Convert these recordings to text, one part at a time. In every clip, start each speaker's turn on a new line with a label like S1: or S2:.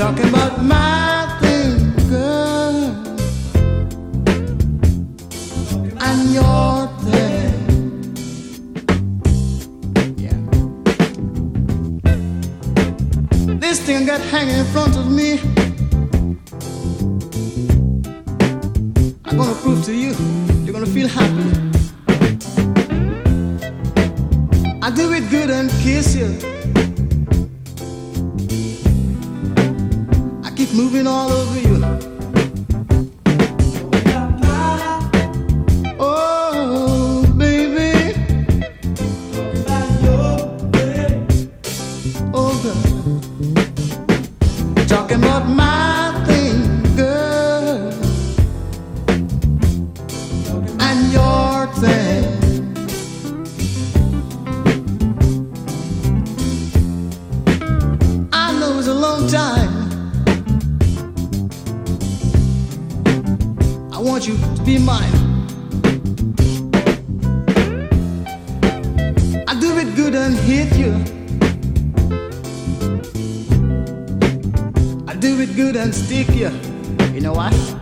S1: talking about my I want you to be mine. I do it good
S2: and hit you. I do it good and stick you. You know why?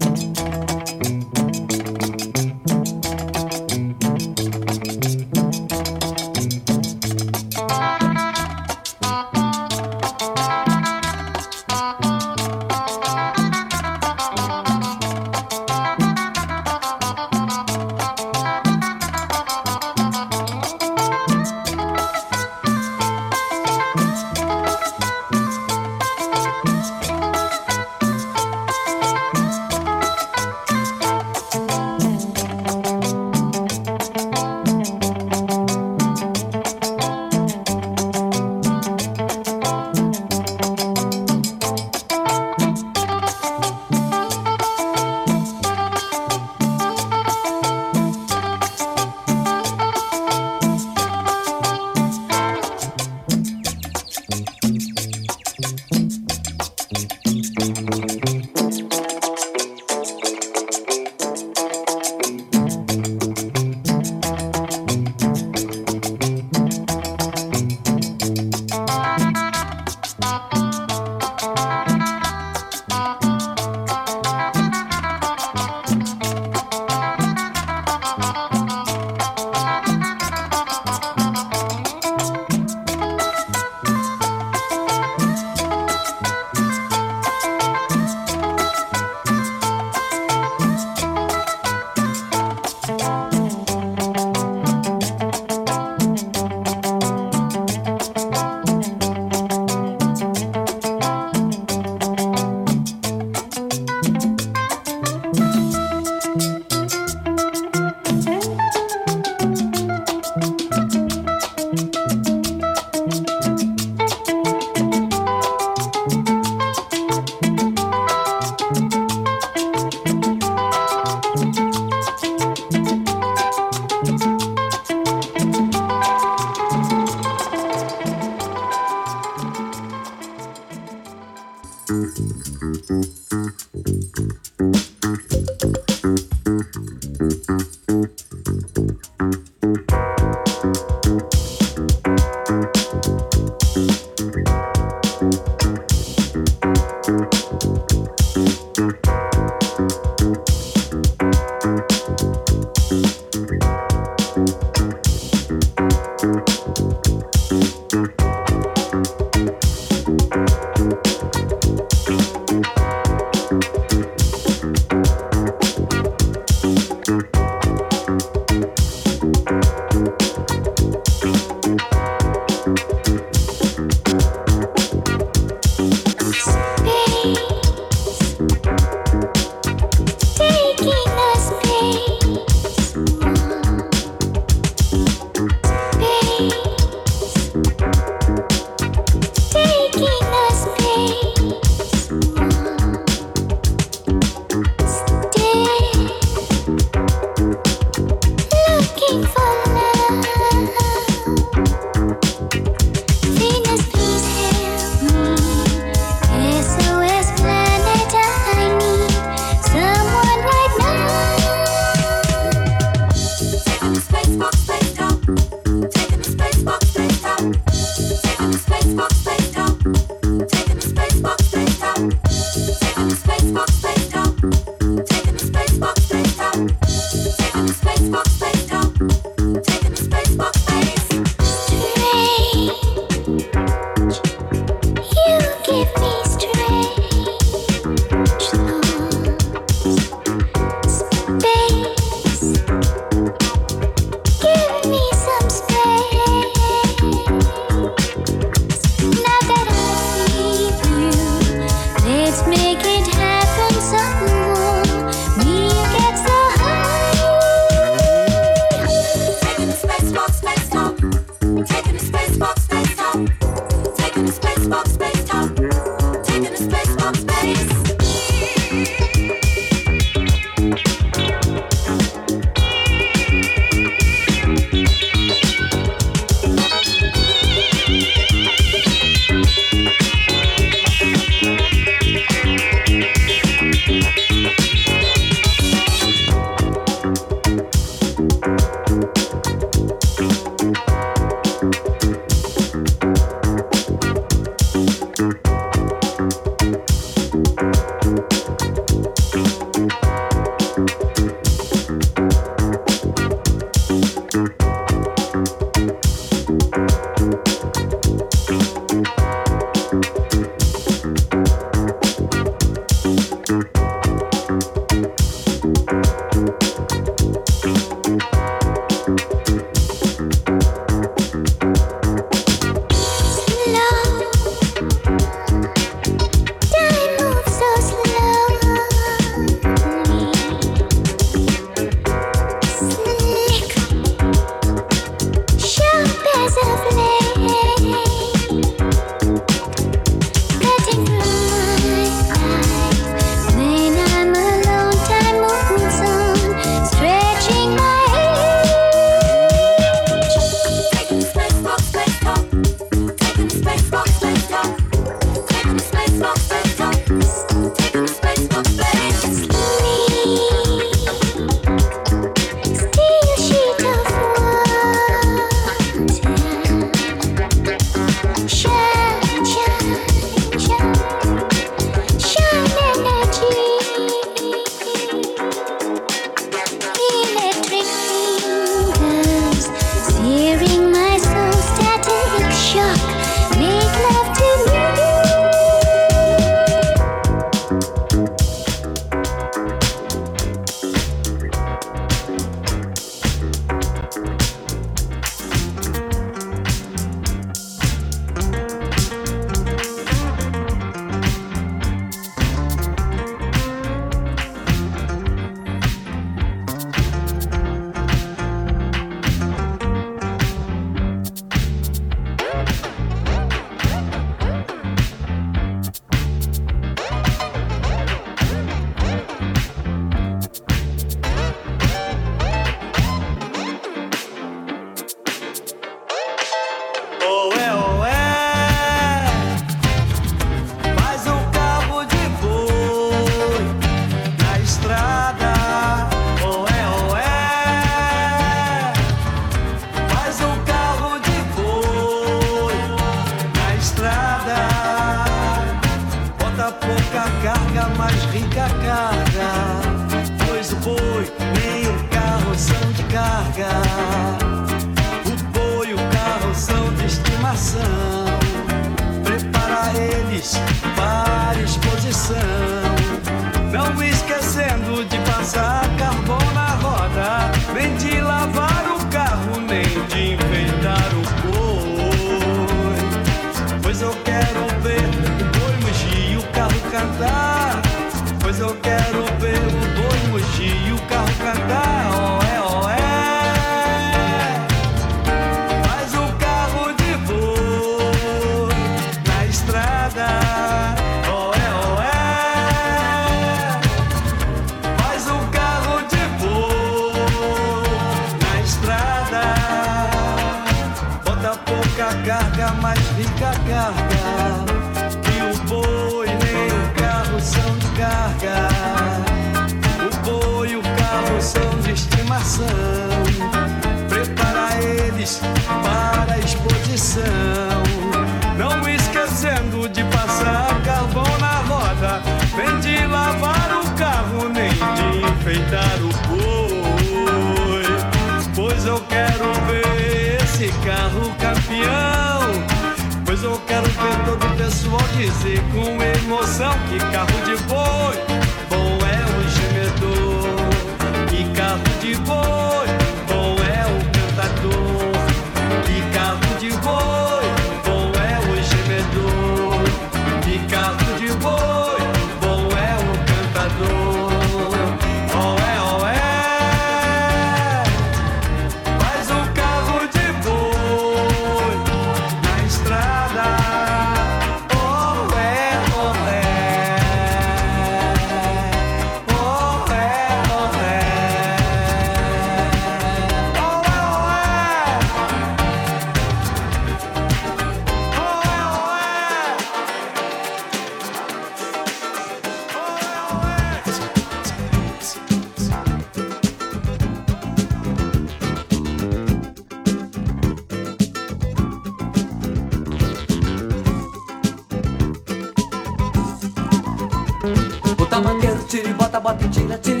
S2: Tira e bota,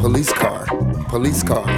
S2: police car. Police car.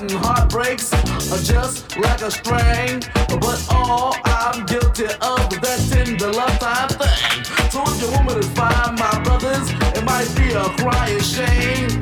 S2: and heartbreaks are just like a string. But all I'm guilty of is that tender love type thing. So if your woman is fine, my brothers, it might be a crying shame.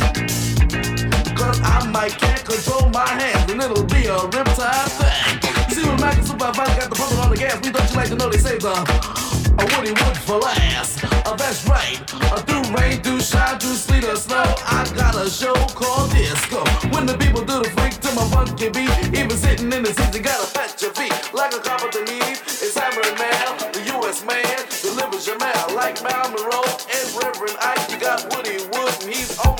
S2: Cause I might can't control my hands and it'll be a riptide thing. You see, when Mac and Supervisor got the pumping on the gas, we don't you like to know they say the a woody wood for last. A uh, that's right, a through rain, through shine, through sleet or snow, I got a show called disco. When the people do the freak to my funky beat, even sitting in the seats, you gotta pat your feet like a cop at the need. It's hammering man, the U.S. man delivers your mail like Mal Monroe and Reverend Ike. You got Woody Wood, and he's
S3: always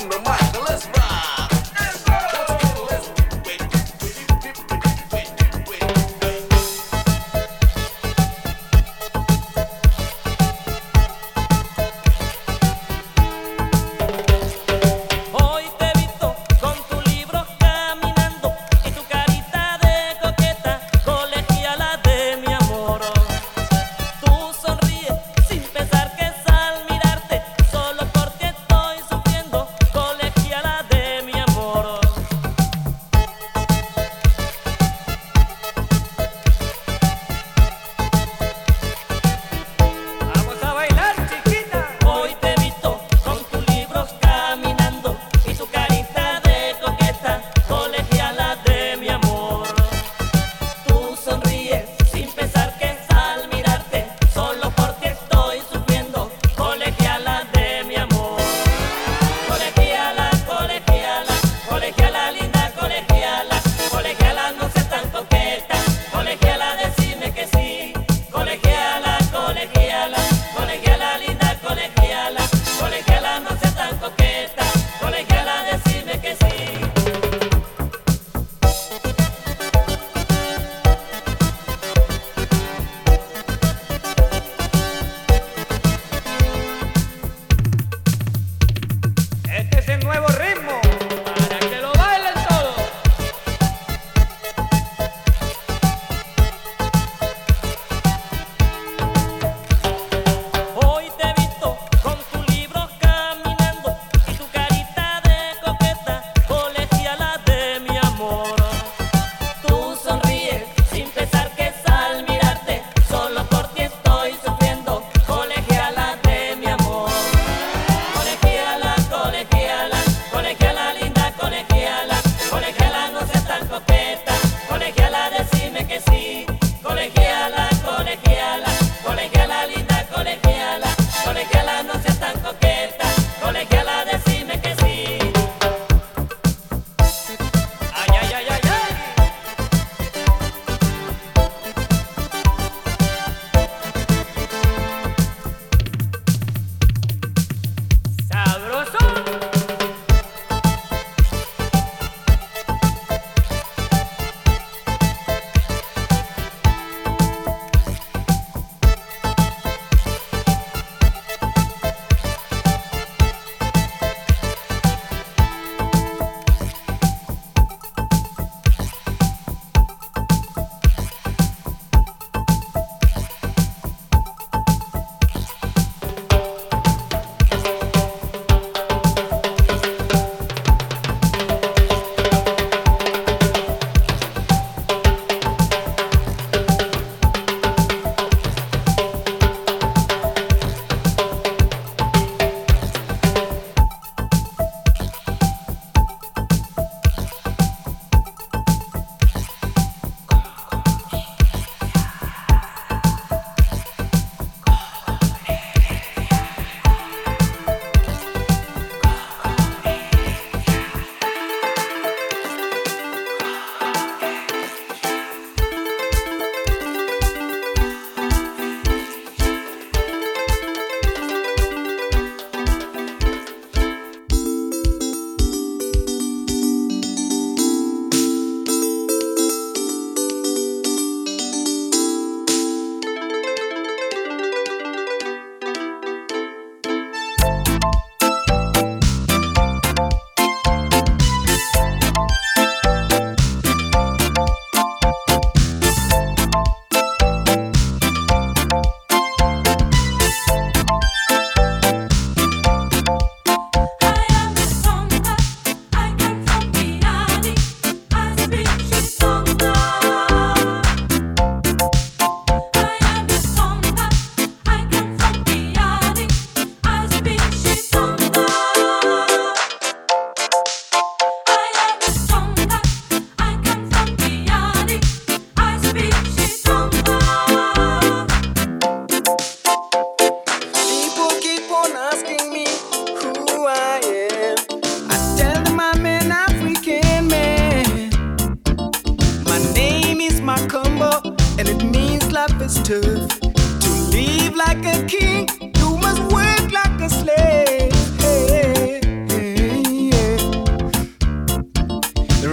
S3: is tough. To live like a king, you must work like a
S4: slave. Hey, hey, yeah.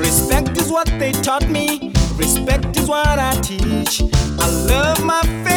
S4: Respect is what they taught me. Respect is what I teach. I love my family.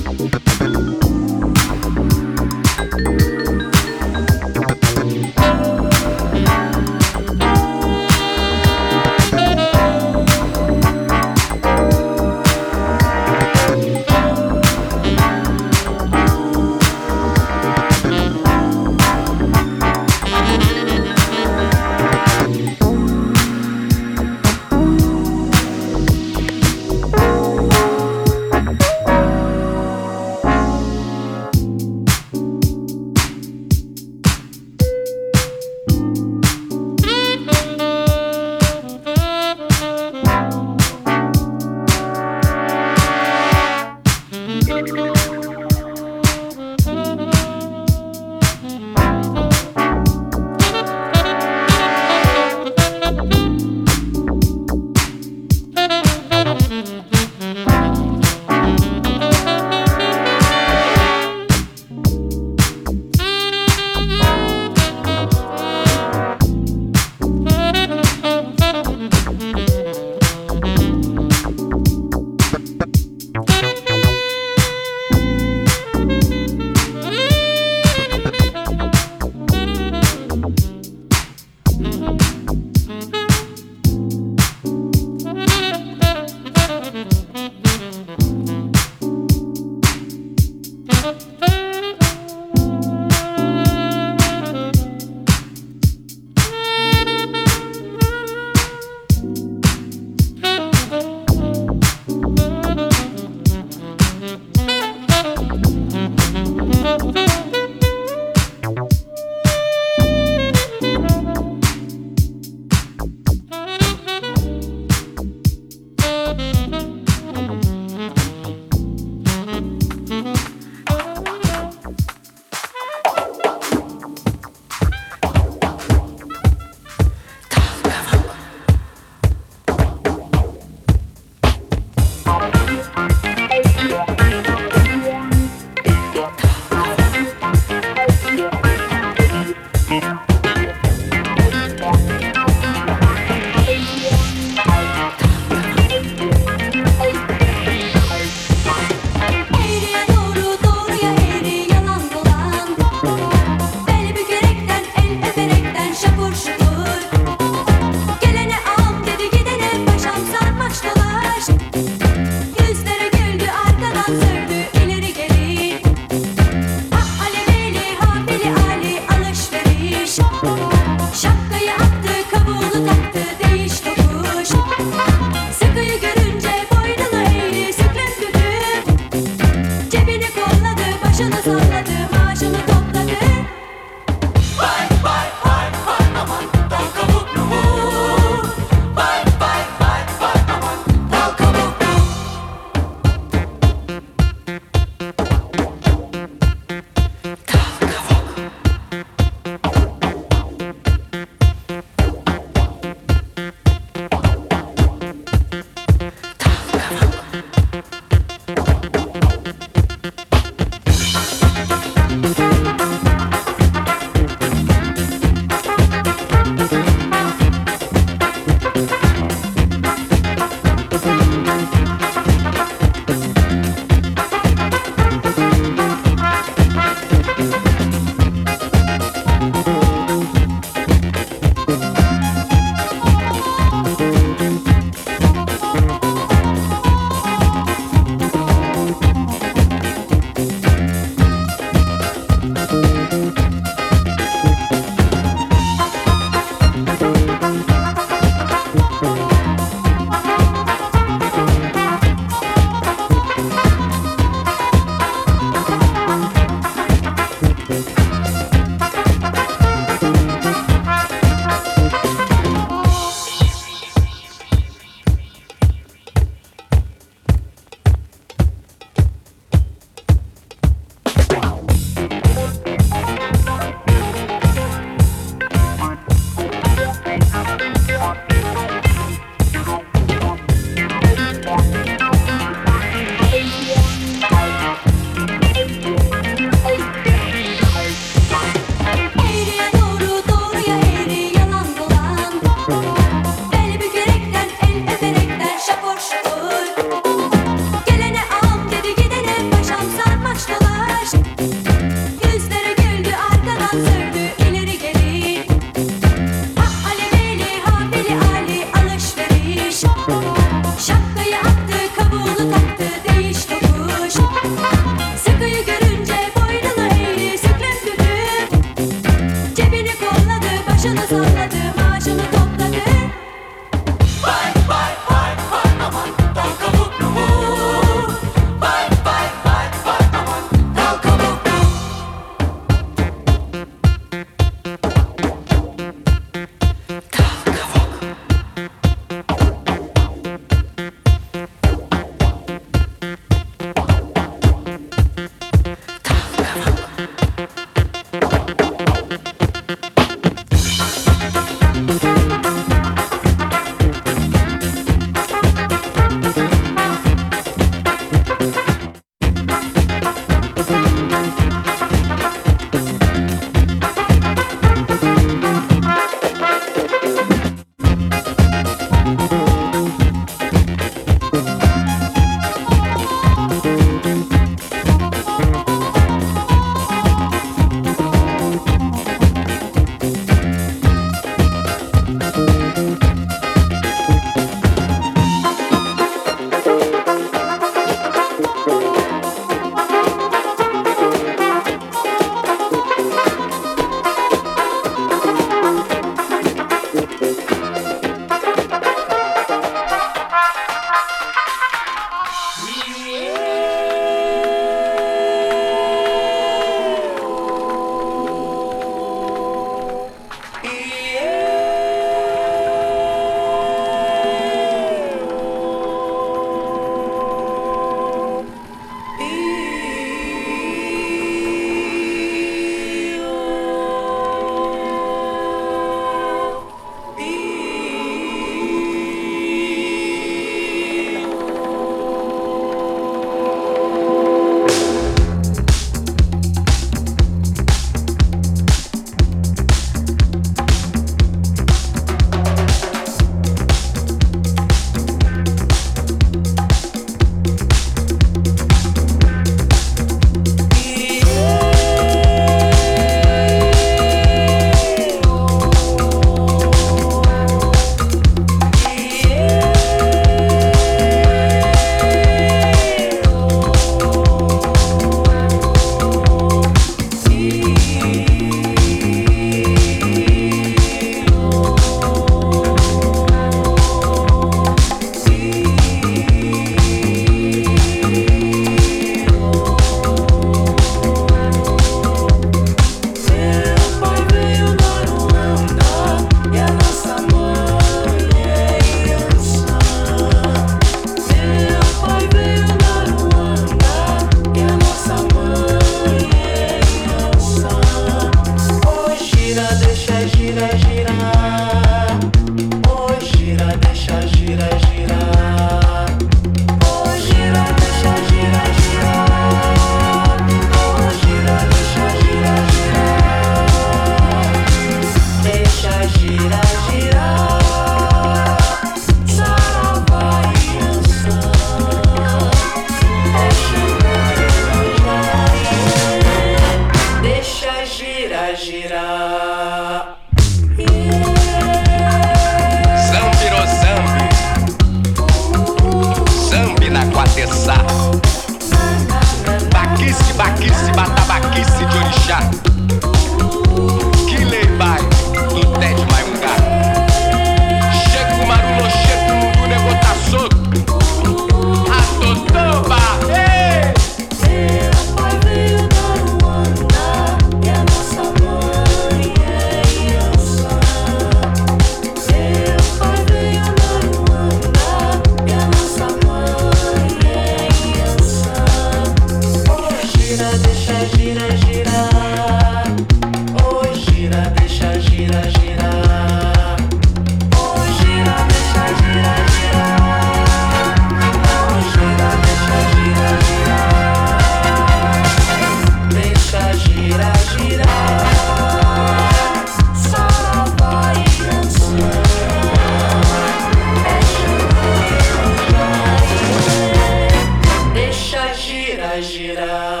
S4: Girar,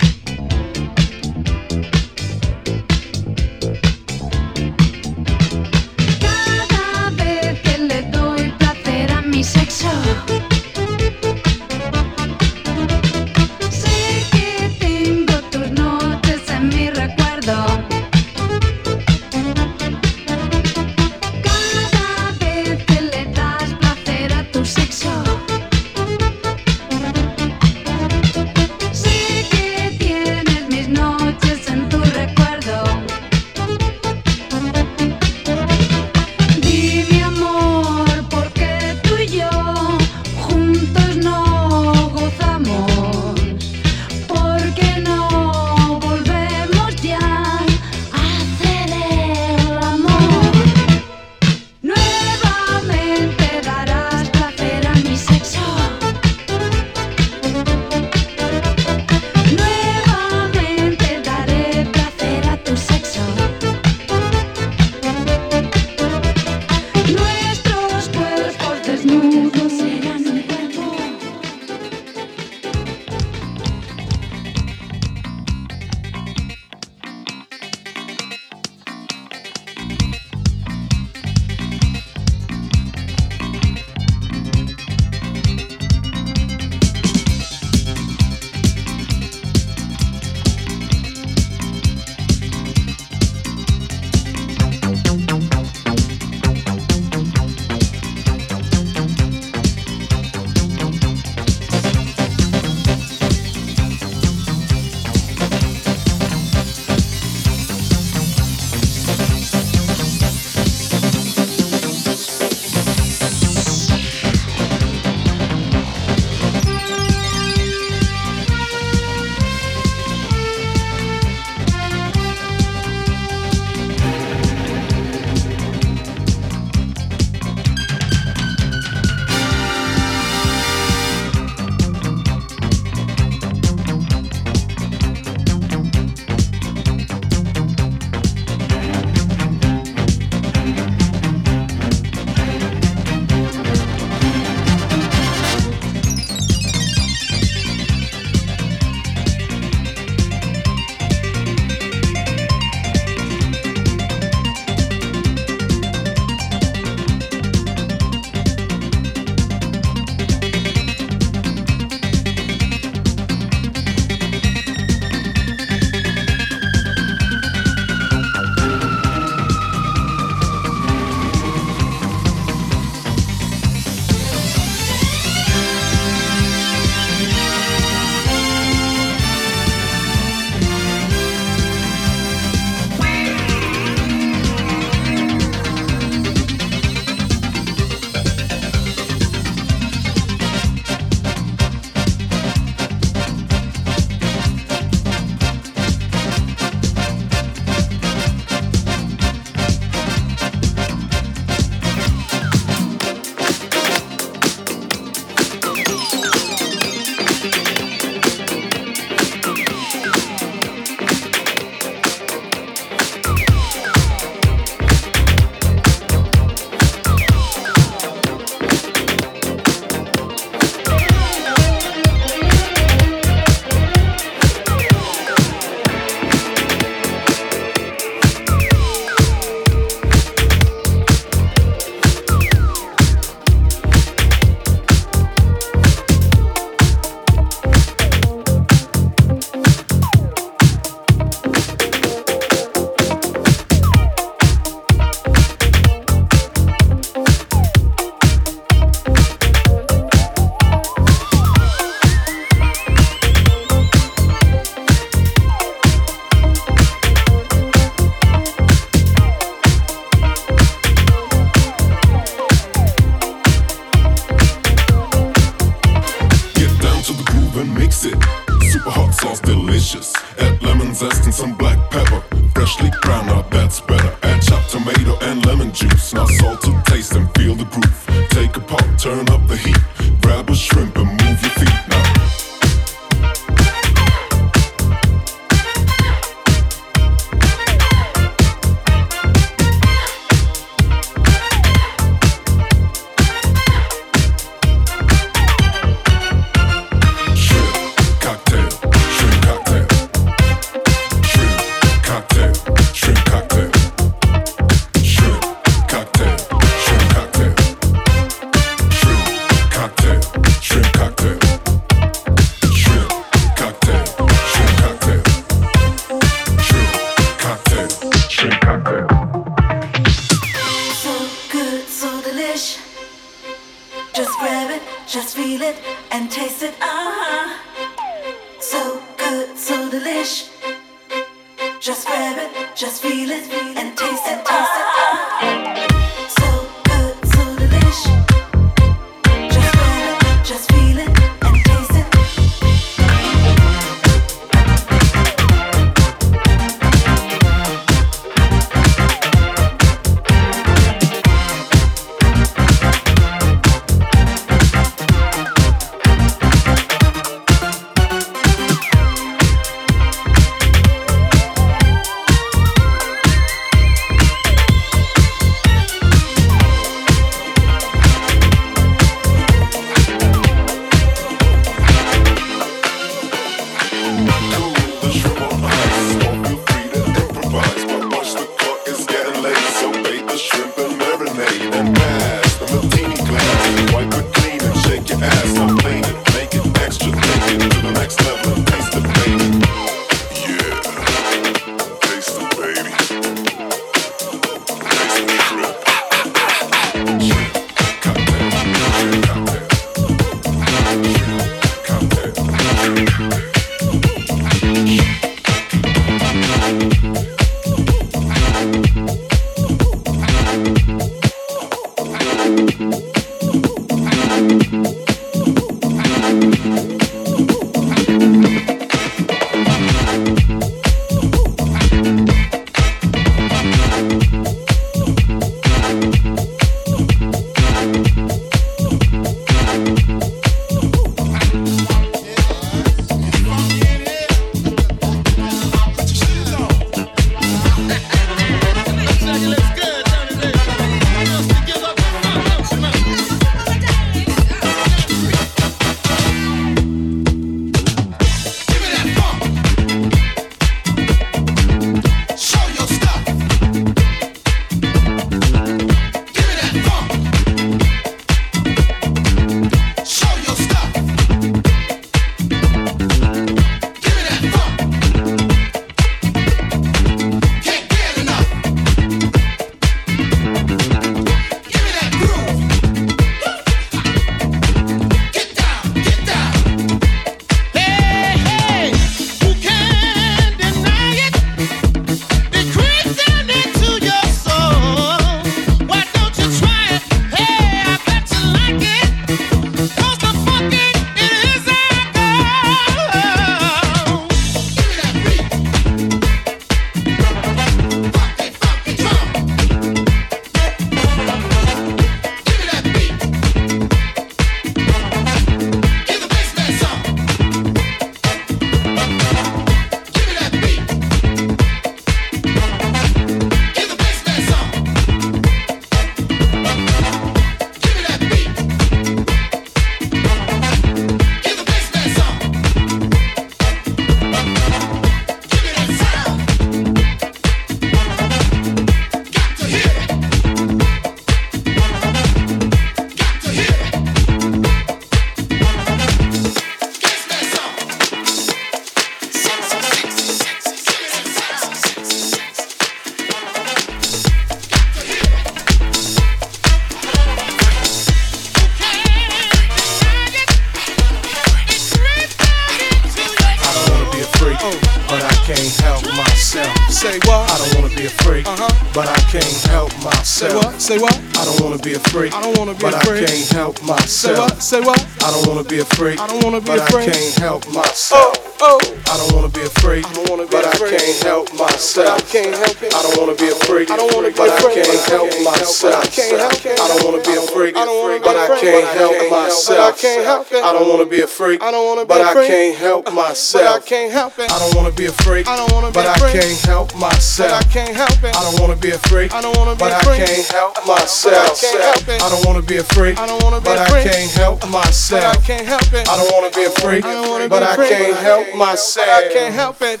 S4: but I can't
S5: help myself.
S6: Say what?
S5: I don't wanna be a freak,
S6: uh-huh.
S5: but I can't help myself.
S6: Say what? Say what?
S5: I don't wanna be a freak.
S6: I don't wanna be
S5: but
S6: a freak.
S5: I can't help myself.
S6: Say what? Say what?
S5: I don't wanna be a freak.
S6: I don't wanna be
S5: but
S6: a freak.
S5: I can't help myself. Oh. Oh, I don't wanna be a freak, I don't wanna be but I can't help myself. I can't help it. I don't wanna be a freak, I don't wanna be but I can't help myself. I can't help it. I don't wanna be a freak, I don't wanna but I can't help myself. I can't help it. I don't wanna be a freak, I don't wanna be but I can't help myself. I can't help it. I don't wanna be a freak, I don't wanna be but I can't help myself. I can't help it. I don't wanna be a freak, I don't wanna be but I can't help myself. I can't help it. I don't wanna be a freak, I don't wanna be but I can't help myself. I can't help it. I don't wanna be a freak, but I can't help myself. I can't help it.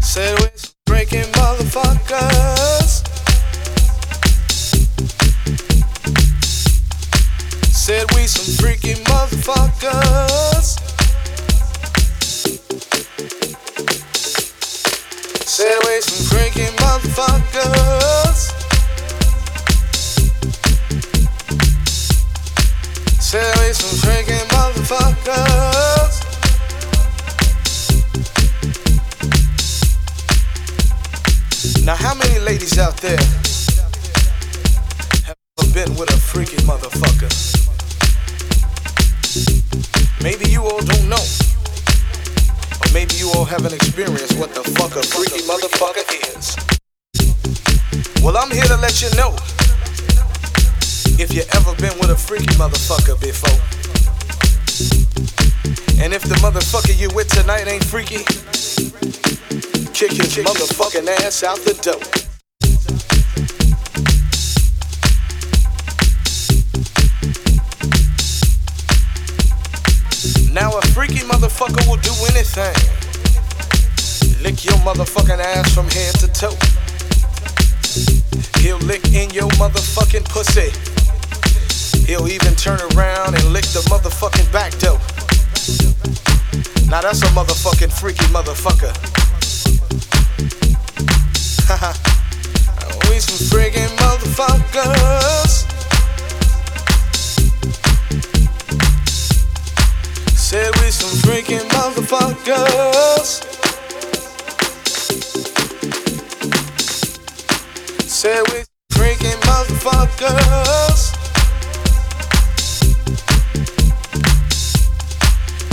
S2: Said we some drinking motherfuckers. Said we some freaky motherfuckers. Freaky motherfuckers. Said we some freaky motherfuckers. Now, how many ladies out there have ever been with a freaky motherfucker? Maybe you all don't know. Maybe you all haven't experienced what the fuck a freaky motherfucker is. Well, I'm here to let you know. If you ever been with a freaky motherfucker before. And if the motherfucker you with tonight ain't freaky, kick his motherfucking ass out the door. Now a freaky motherfucker will do anything. Lick your motherfucking ass from head to toe. He'll lick in your motherfucking pussy. He'll even turn around and lick the motherfucking back door. Now that's a motherfucking freaky motherfucker. we some freaking motherfuckers. Said we some freaking motherfuckers. Said we freaking motherfuckers.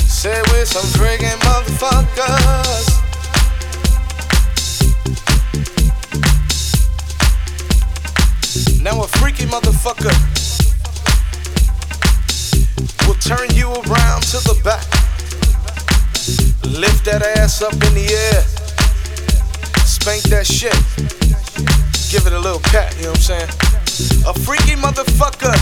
S2: Said we some freaking motherfuckers. Now a freaky motherfucker will turn you around to the back. Lift that ass up in the air. Spank that shit. Give it a little pat, you know what I'm saying? A freaky motherfucker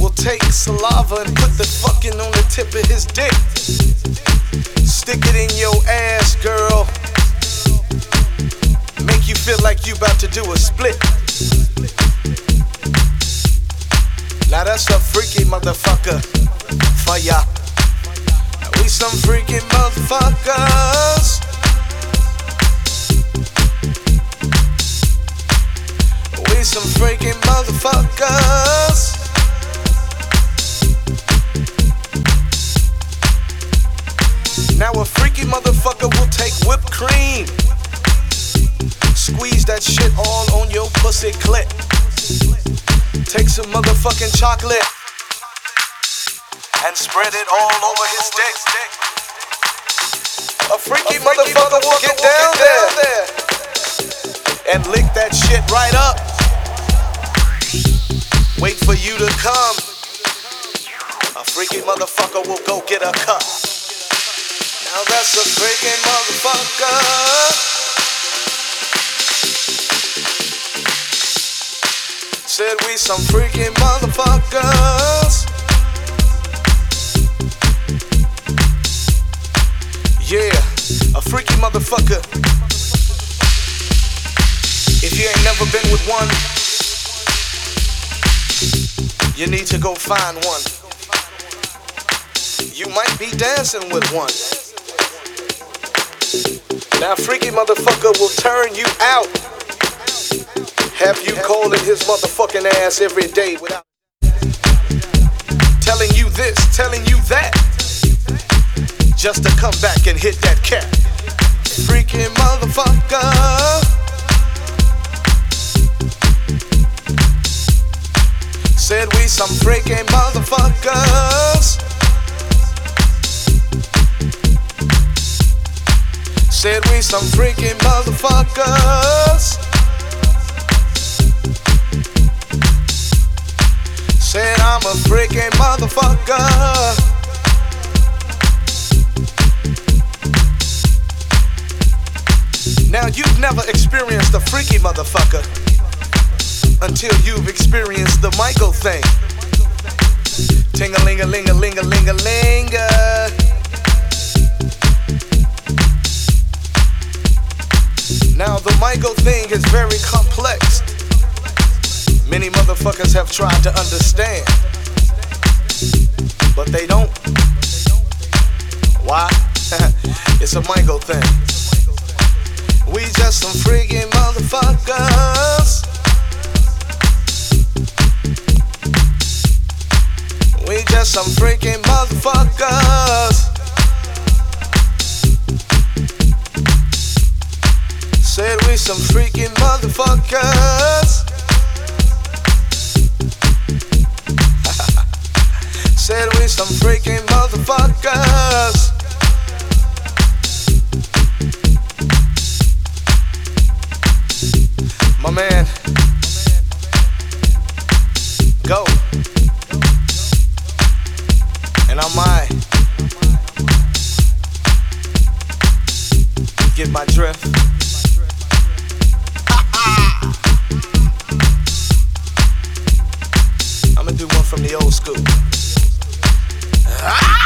S2: will take saliva and put the fucking on the tip of his dick. Stick it in your ass, girl. Make you feel like you about to do a split. Now that's a freaky motherfucker for ya. We some freaky motherfuckers. We some freaky motherfuckers. Now a freaky motherfucker will take whipped cream. Squeeze that shit all on your pussy clit. Take some motherfucking chocolate and spread it all over his dick. A freaky, motherfucker will get down there and lick that shit right up. Wait for you to come. A freaky motherfucker will go get a cup. Now that's a freaking motherfucker. Said we some freaking motherfuckers. Yeah, a freaky motherfucker. If you ain't never been with one, you need to go find one. You might be dancing with one. Now, freaky motherfucker will turn you out. Have you calling his motherfucking ass every day without telling you this, telling you that, just to come back and hit that cat. Freaking motherfucker. Said we some freaking motherfuckers. Said we some freaking motherfuckers. A freaking motherfucker. Now you've never experienced a freaky motherfucker until you've experienced the Michael thing. Ting a ling a ling a Now the Michael thing is very complex. Many motherfuckers have tried to understand, but they don't. Why? it's a Michael thing. We just some freaking motherfuckers. We just some freaking motherfuckers. Said we some freaking motherfuckers. Said we some freaking motherfuckers. My man. Go. And I might get my drift. I'ma do one from the old school. Ow!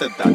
S7: I'll that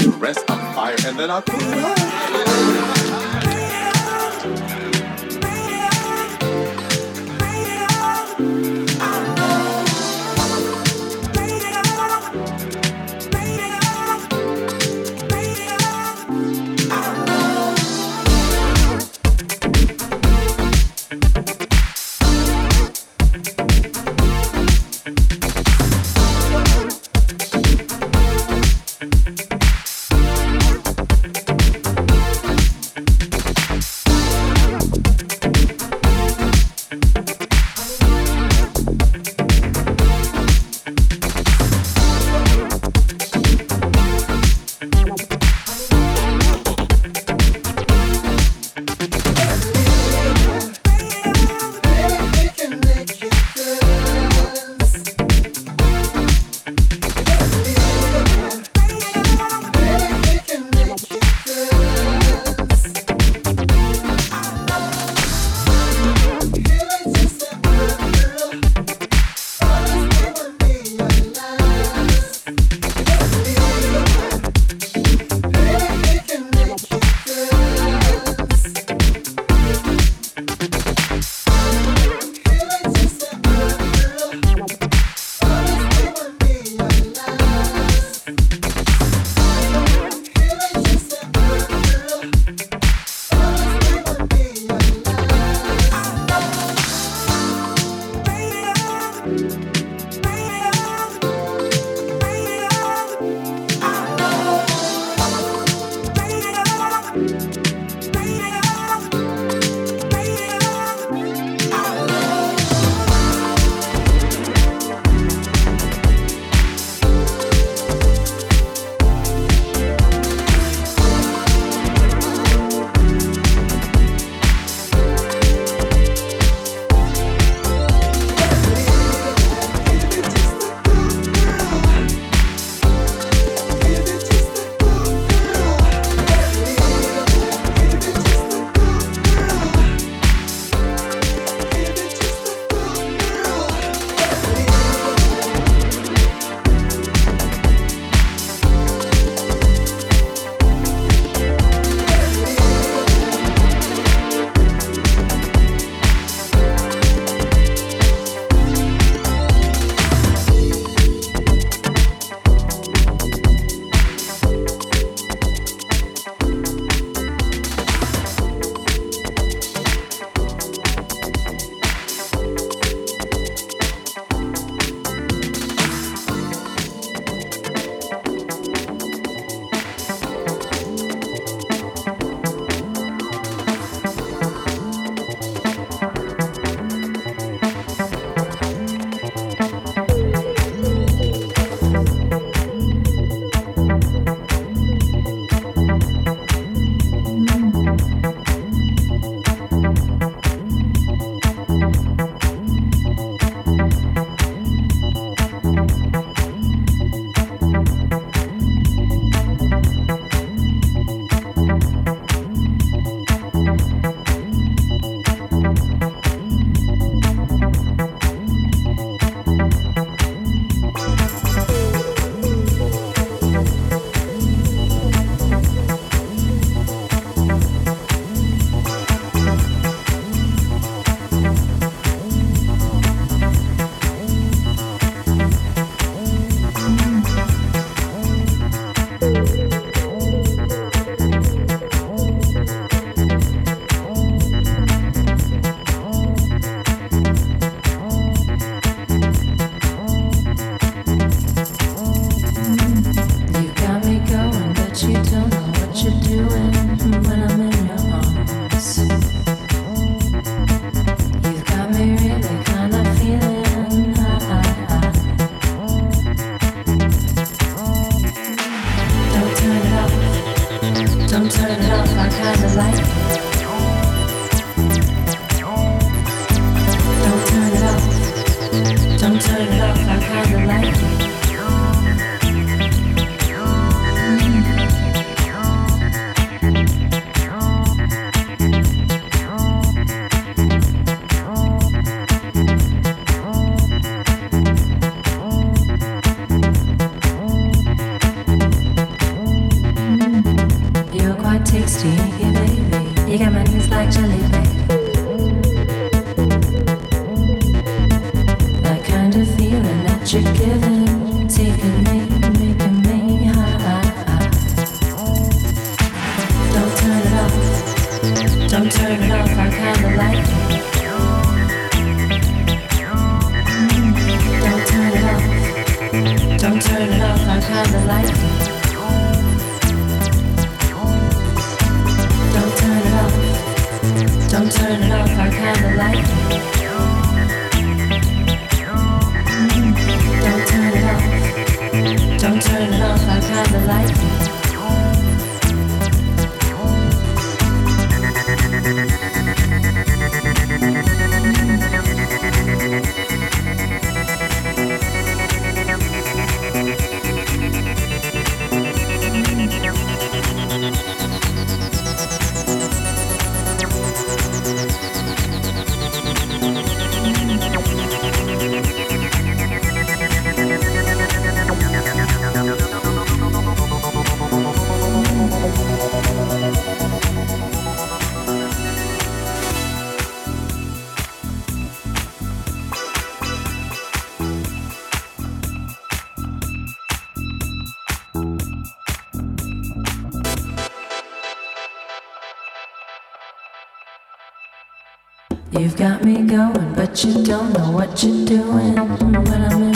S8: me going, but you don't know what you're doing. But I'm in